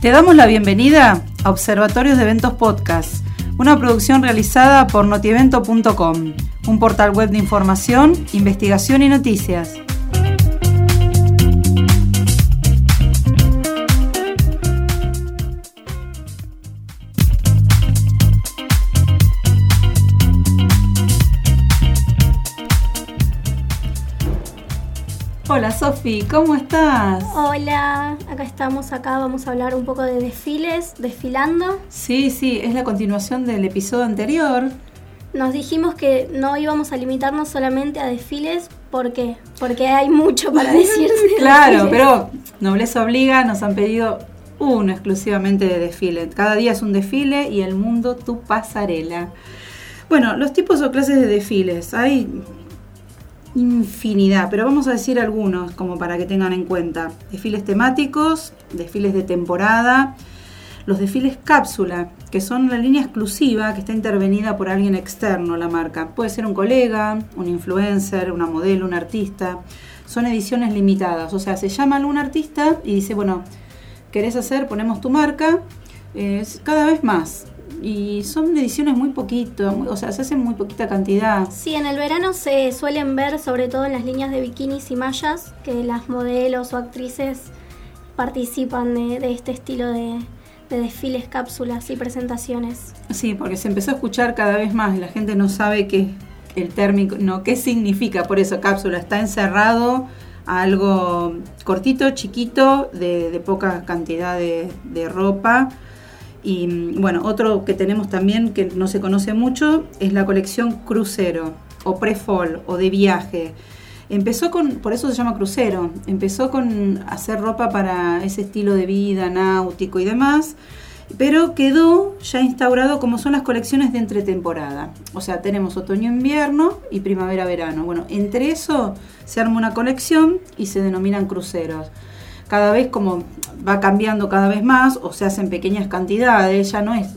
Te damos la bienvenida a Observatorios de Eventos Podcast, una producción realizada por notievento.com, un portal web de información, investigación y noticias. Hola Sofi, ¿cómo estás? Hola, acá estamos, acá vamos a hablar un poco de desfiles, desfilando. Sí, sí, es la continuación del episodio anterior. Nos dijimos que no íbamos a limitarnos solamente a desfiles, ¿por qué? Porque hay mucho para decir. claro, pero nobleza obliga, nos han pedido uno exclusivamente de desfile. Cada día es un desfile y el mundo tu pasarela. Bueno, los tipos o clases de desfiles. Hay infinidad, pero vamos a decir algunos como para que tengan en cuenta. Desfiles temáticos, desfiles de temporada, los desfiles cápsula, que son la línea exclusiva que está intervenida por alguien externo a la marca. Puede ser un colega, un influencer, una modelo, un artista. Son ediciones limitadas, o sea, se llama algún artista y dice, bueno, ¿querés hacer? Ponemos tu marca. Es cada vez más y son ediciones muy poquito, o sea, se hacen muy poquita cantidad. Sí, en el verano se suelen ver, sobre todo en las líneas de bikinis y mallas, que las modelos o actrices participan de, este estilo de, desfiles, cápsulas y presentaciones. Sí, porque se empezó a escuchar cada vez más, la gente no sabe qué el término, no, qué significa, por eso cápsula, está encerrado a algo cortito, chiquito, de, poca cantidad de, de ropa y bueno, otro que tenemos también que no se conoce mucho es la colección crucero o pre-fall o de viaje. Empezó con, por eso se llama crucero, empezó con hacer ropa para ese estilo de vida náutico y demás, pero quedó ya instaurado como son las colecciones de entretemporada. O sea, tenemos otoño-invierno y primavera-verano. Bueno, entre eso se arma una colección y se denominan cruceros cada vez como va cambiando cada vez más o se hacen pequeñas cantidades, ya no es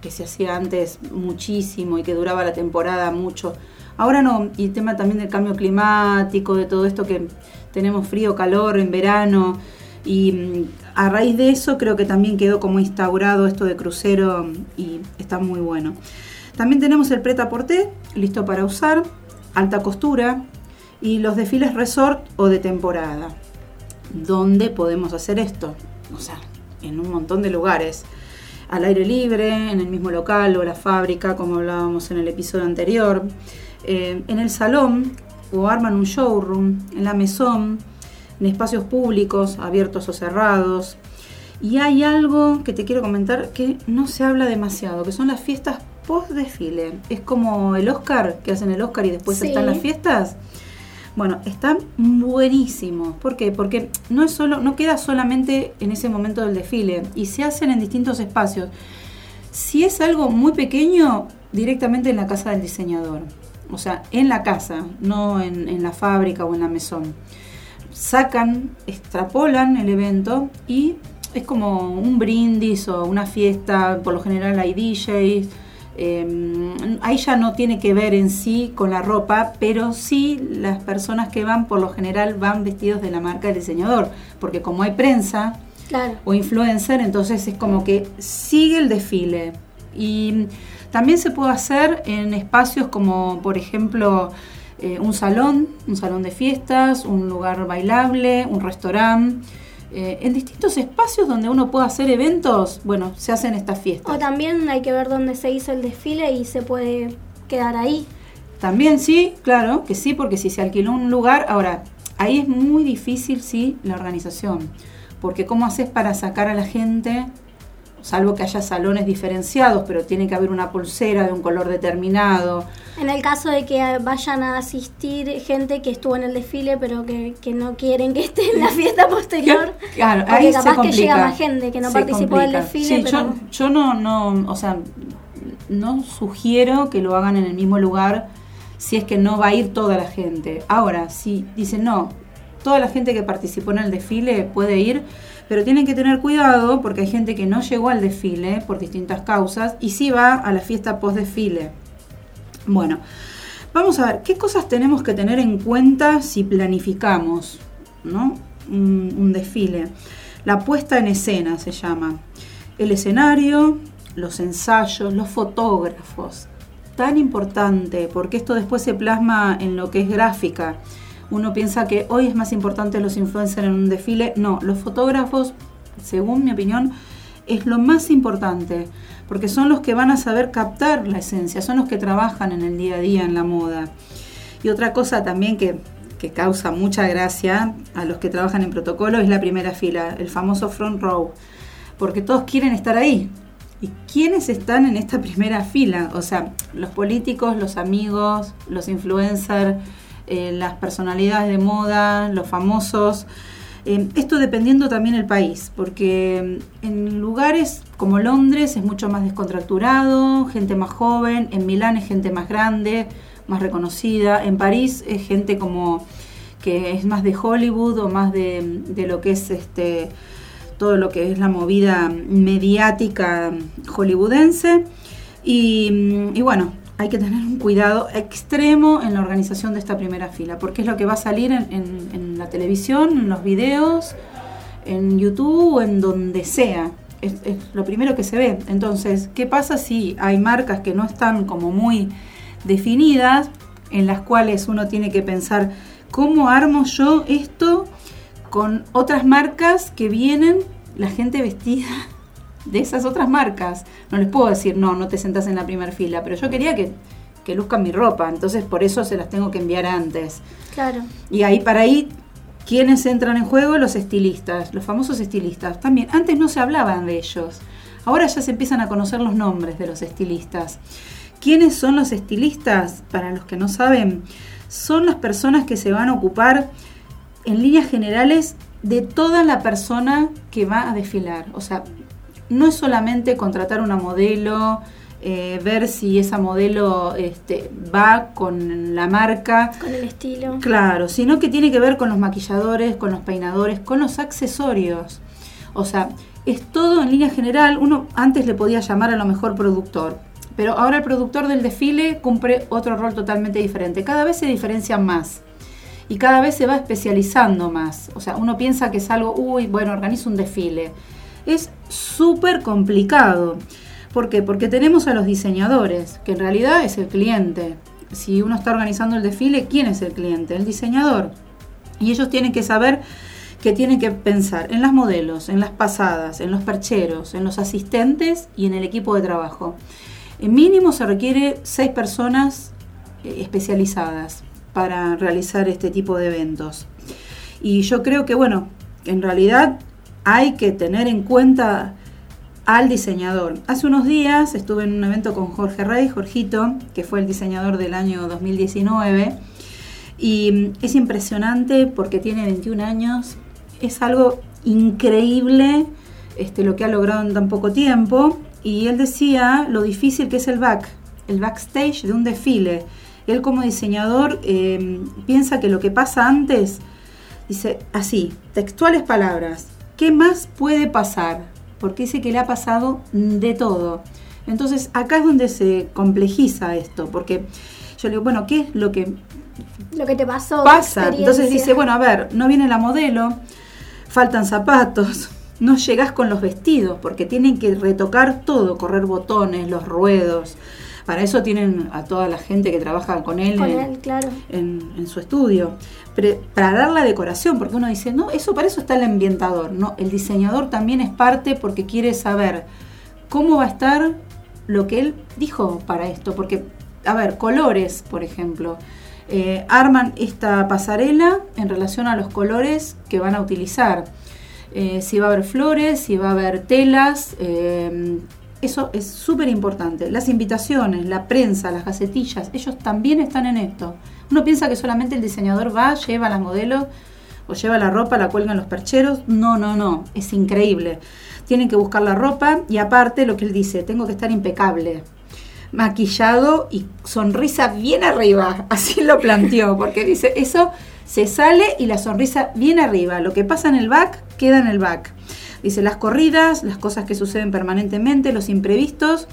que se hacía antes muchísimo y que duraba la temporada mucho. Ahora no, y el tema también del cambio climático, de todo esto que tenemos frío, calor en verano, y mm, a raíz de eso creo que también quedó como instaurado esto de crucero y está muy bueno. También tenemos el pret à listo para usar, alta costura y los desfiles resort o de temporada dónde podemos hacer esto. O sea, en un montón de lugares. Al aire libre, en el mismo local o la fábrica, como hablábamos en el episodio anterior. Eh, en el salón o arman un showroom, en la mesón, en espacios públicos, abiertos o cerrados. Y hay algo que te quiero comentar que no se habla demasiado, que son las fiestas post desfile. Es como el Oscar, que hacen el Oscar y después están las fiestas. Bueno, están buenísimos. ¿Por qué? Porque no, es solo, no queda solamente en ese momento del desfile y se hacen en distintos espacios. Si es algo muy pequeño, directamente en la casa del diseñador. O sea, en la casa, no en, en la fábrica o en la mesón. Sacan, extrapolan el evento y es como un brindis o una fiesta. Por lo general hay DJs eh, ahí ya no tiene que ver en sí con la ropa, pero sí las personas que van por lo general van vestidos de la marca del diseñador, porque como hay prensa o influencer, entonces es como que sigue el desfile. Y también se puede hacer en espacios como, por ejemplo, eh, un salón, un salón de fiestas, un lugar bailable, un restaurante. Eh, en distintos espacios donde uno pueda hacer eventos, bueno, se hacen estas fiestas. O también hay que ver dónde se hizo el desfile y se puede quedar ahí. También sí, claro, que sí, porque si se alquiló un lugar, ahora, ahí es muy difícil, sí, la organización, porque ¿cómo haces para sacar a la gente salvo que haya salones diferenciados, pero tiene que haber una pulsera de un color determinado. En el caso de que vayan a asistir gente que estuvo en el desfile, pero que, no quieren que esté en la fiesta posterior, claro, ahí capaz que llega más gente que no participó del desfile. yo, yo no, no, o sea, no sugiero que lo hagan en el mismo lugar si es que no va a ir toda la gente. Ahora, si dicen no, toda la gente que participó en el desfile puede ir, pero tienen que tener cuidado porque hay gente que no llegó al desfile por distintas causas y sí va a la fiesta post desfile. Bueno, vamos a ver qué cosas tenemos que tener en cuenta si planificamos ¿no? un, desfile. La puesta en escena se llama. El escenario, los ensayos, los fotógrafos. Tan importante, porque esto después se plasma en lo que es gráfica. Uno piensa que hoy es más importante los influencers en un desfile. No, los fotógrafos, según mi opinión, es lo más importante, porque son los que van a saber captar la esencia, son los que trabajan en el día a día en la moda. Y otra cosa también que, que causa mucha gracia a los que trabajan en protocolo es la primera fila, el famoso front row, porque todos quieren estar ahí. ¿Y quiénes están en esta primera fila? O sea, los políticos, los amigos, los influencers, eh, las personalidades de moda, los famosos. Eh, esto dependiendo también el país, porque mm, en lugares como Londres es mucho más descontracturado, gente más joven, en Milán es gente más grande, más reconocida, en París es gente como que es más de Hollywood o más de, lo que es este todo lo que es la movida mediática hollywoodense mm, y bueno hay que tener un cuidado extremo en la organización de esta primera fila, porque es lo que va a salir en, la televisión, en los videos, en YouTube o en donde sea. Es, lo primero que se ve. Entonces, ¿qué pasa si hay marcas que no están como muy definidas, en las cuales uno tiene que pensar, ¿cómo armo yo esto con otras marcas que vienen, la gente vestida de esas otras marcas. No les puedo decir, no, no te sentas en la primera fila, pero yo quería que, que luzcan mi ropa, entonces por eso se las tengo que enviar antes. Claro. Y ahí para ahí, ¿quiénes entran en juego? Los estilistas, los famosos estilistas. También, antes no se hablaban de ellos, ahora ya se empiezan a conocer los nombres de los estilistas. ¿Quiénes son los estilistas? Para los que no saben, son las personas que se van a ocupar en líneas generales de toda la persona que va a desfilar. O sea, no es solamente contratar una modelo, eh, ver si esa modelo este, va con la marca. Con el estilo. Claro, sino que tiene que ver con los maquilladores, con los peinadores, con los accesorios. O sea, es todo en línea general. Uno antes le podía llamar a lo mejor productor, pero ahora el productor del desfile cumple otro rol totalmente diferente. Cada vez se diferencia más y cada vez se va especializando más. O sea, uno piensa que es algo, uy, bueno, organizo un desfile es súper complicado. ¿Por qué? Porque tenemos a los diseñadores, que en realidad es el cliente. Si uno está organizando el desfile, ¿quién es el cliente? El diseñador. Y ellos tienen que saber que tienen que pensar en las modelos, en las pasadas, en los percheros, en los asistentes y en el equipo de trabajo. En mínimo se requiere seis personas eh, especializadas para realizar este tipo de eventos. Y yo creo que, bueno, en realidad hay que tener en cuenta al diseñador. Hace unos días estuve en un evento con Jorge Rey, Jorgito, que fue el diseñador del año 2019, y es impresionante porque tiene 21 años, es algo increíble este, lo que ha logrado en tan poco tiempo, y él decía lo difícil que es el back, el backstage de un desfile. Él como diseñador eh, piensa que lo que pasa antes, dice así, textuales palabras, ¿Qué más puede pasar? Porque dice que le ha pasado de todo. Entonces acá es donde se complejiza esto, porque yo le digo, bueno, ¿qué es lo que... Lo que te pasó. Pasa. Entonces dice, bueno, a ver, no viene la modelo, faltan zapatos, no llegás con los vestidos, porque tienen que retocar todo, correr botones, los ruedos. Para eso tienen a toda la gente que trabaja con él, en, su estudio. para dar la decoración, porque uno dice, no, eso para eso está el ambientador. No, el diseñador también es parte porque quiere saber cómo va a estar lo que él dijo para esto. Porque, a ver, colores, por ejemplo. Eh, arman esta pasarela en relación a los colores que van a utilizar. Eh, si va a haber flores, si va a haber telas, eh, eso es súper importante. Las invitaciones, la prensa, las gacetillas, ellos también están en esto. Uno piensa que solamente el diseñador va, lleva las modelos o lleva la ropa, la cuelga en los percheros. No, no, no. Es increíble. Tienen que buscar la ropa y aparte lo que él dice, tengo que estar impecable maquillado y sonrisa bien arriba, así lo planteó, porque dice, eso se sale y la sonrisa bien arriba, lo que pasa en el back queda en el back. Dice las corridas, las cosas que suceden permanentemente, los imprevistos.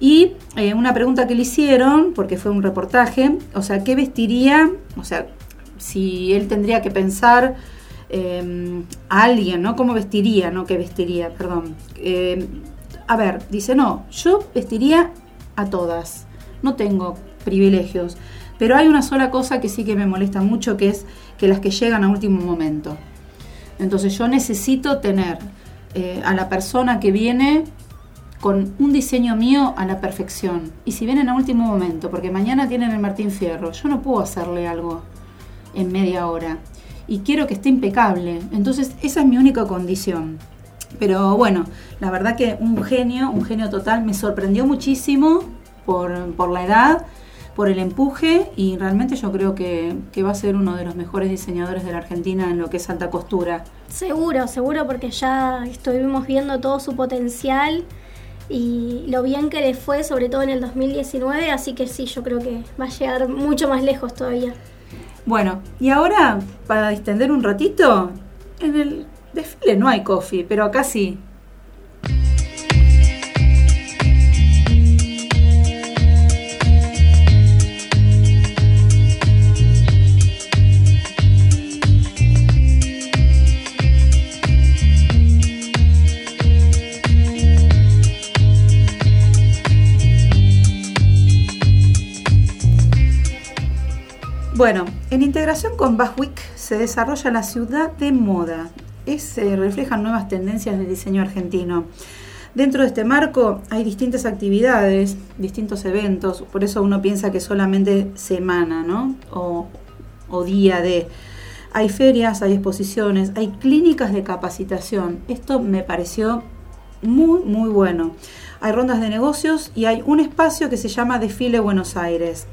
Y eh, una pregunta que le hicieron, porque fue un reportaje, o sea, ¿qué vestiría? O sea, si él tendría que pensar eh, a alguien, ¿no? ¿Cómo vestiría? No, ¿qué vestiría? Perdón. Eh, a ver, dice, no, yo vestiría a todas. No tengo privilegios. Pero hay una sola cosa que sí que me molesta mucho, que es que las que llegan a último momento. Entonces yo necesito tener eh, a la persona que viene con un diseño mío a la perfección. Y si vienen a último momento, porque mañana tienen el Martín Fierro, yo no puedo hacerle algo en media hora. Y quiero que esté impecable. Entonces esa es mi única condición. Pero bueno, la verdad que un genio, un genio total, me sorprendió muchísimo por, por la edad por el empuje y realmente yo creo que, que, va a ser uno de los mejores diseñadores de la Argentina en lo que es alta costura. Seguro, seguro, porque ya estuvimos viendo todo su potencial y lo bien que le fue, sobre todo en el 2019, así que sí, yo creo que va a llegar mucho más lejos todavía. Bueno, y ahora, para distender un ratito, en el desfile no hay coffee, pero acá sí. Bueno, en integración con Week se desarrolla la ciudad de moda. se reflejan nuevas tendencias del diseño argentino. Dentro de este marco hay distintas actividades, distintos eventos, por eso uno piensa que solamente semana, ¿no? O, o día de... Hay ferias, hay exposiciones, hay clínicas de capacitación. Esto me pareció muy, muy bueno. Hay rondas de negocios y hay un espacio que se llama Desfile Buenos Aires.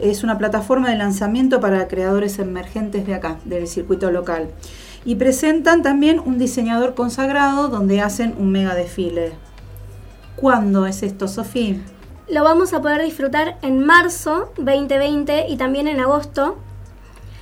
Es una plataforma de lanzamiento para creadores emergentes de acá, del circuito local. Y presentan también un diseñador consagrado donde hacen un mega desfile. ¿Cuándo es esto, Sofía? Lo vamos a poder disfrutar en marzo 2020 y también en agosto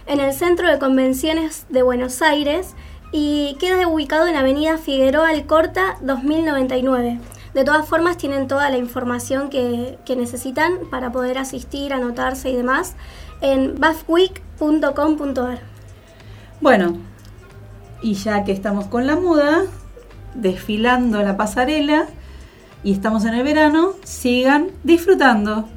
en el Centro de Convenciones de Buenos Aires y queda ubicado en Avenida Figueroa Alcorta 2099. De todas formas, tienen toda la información que, necesitan para poder asistir, anotarse y demás en buffweek.com.ar. Bueno, y ya que estamos con la muda, desfilando la pasarela y estamos en el verano, sigan disfrutando.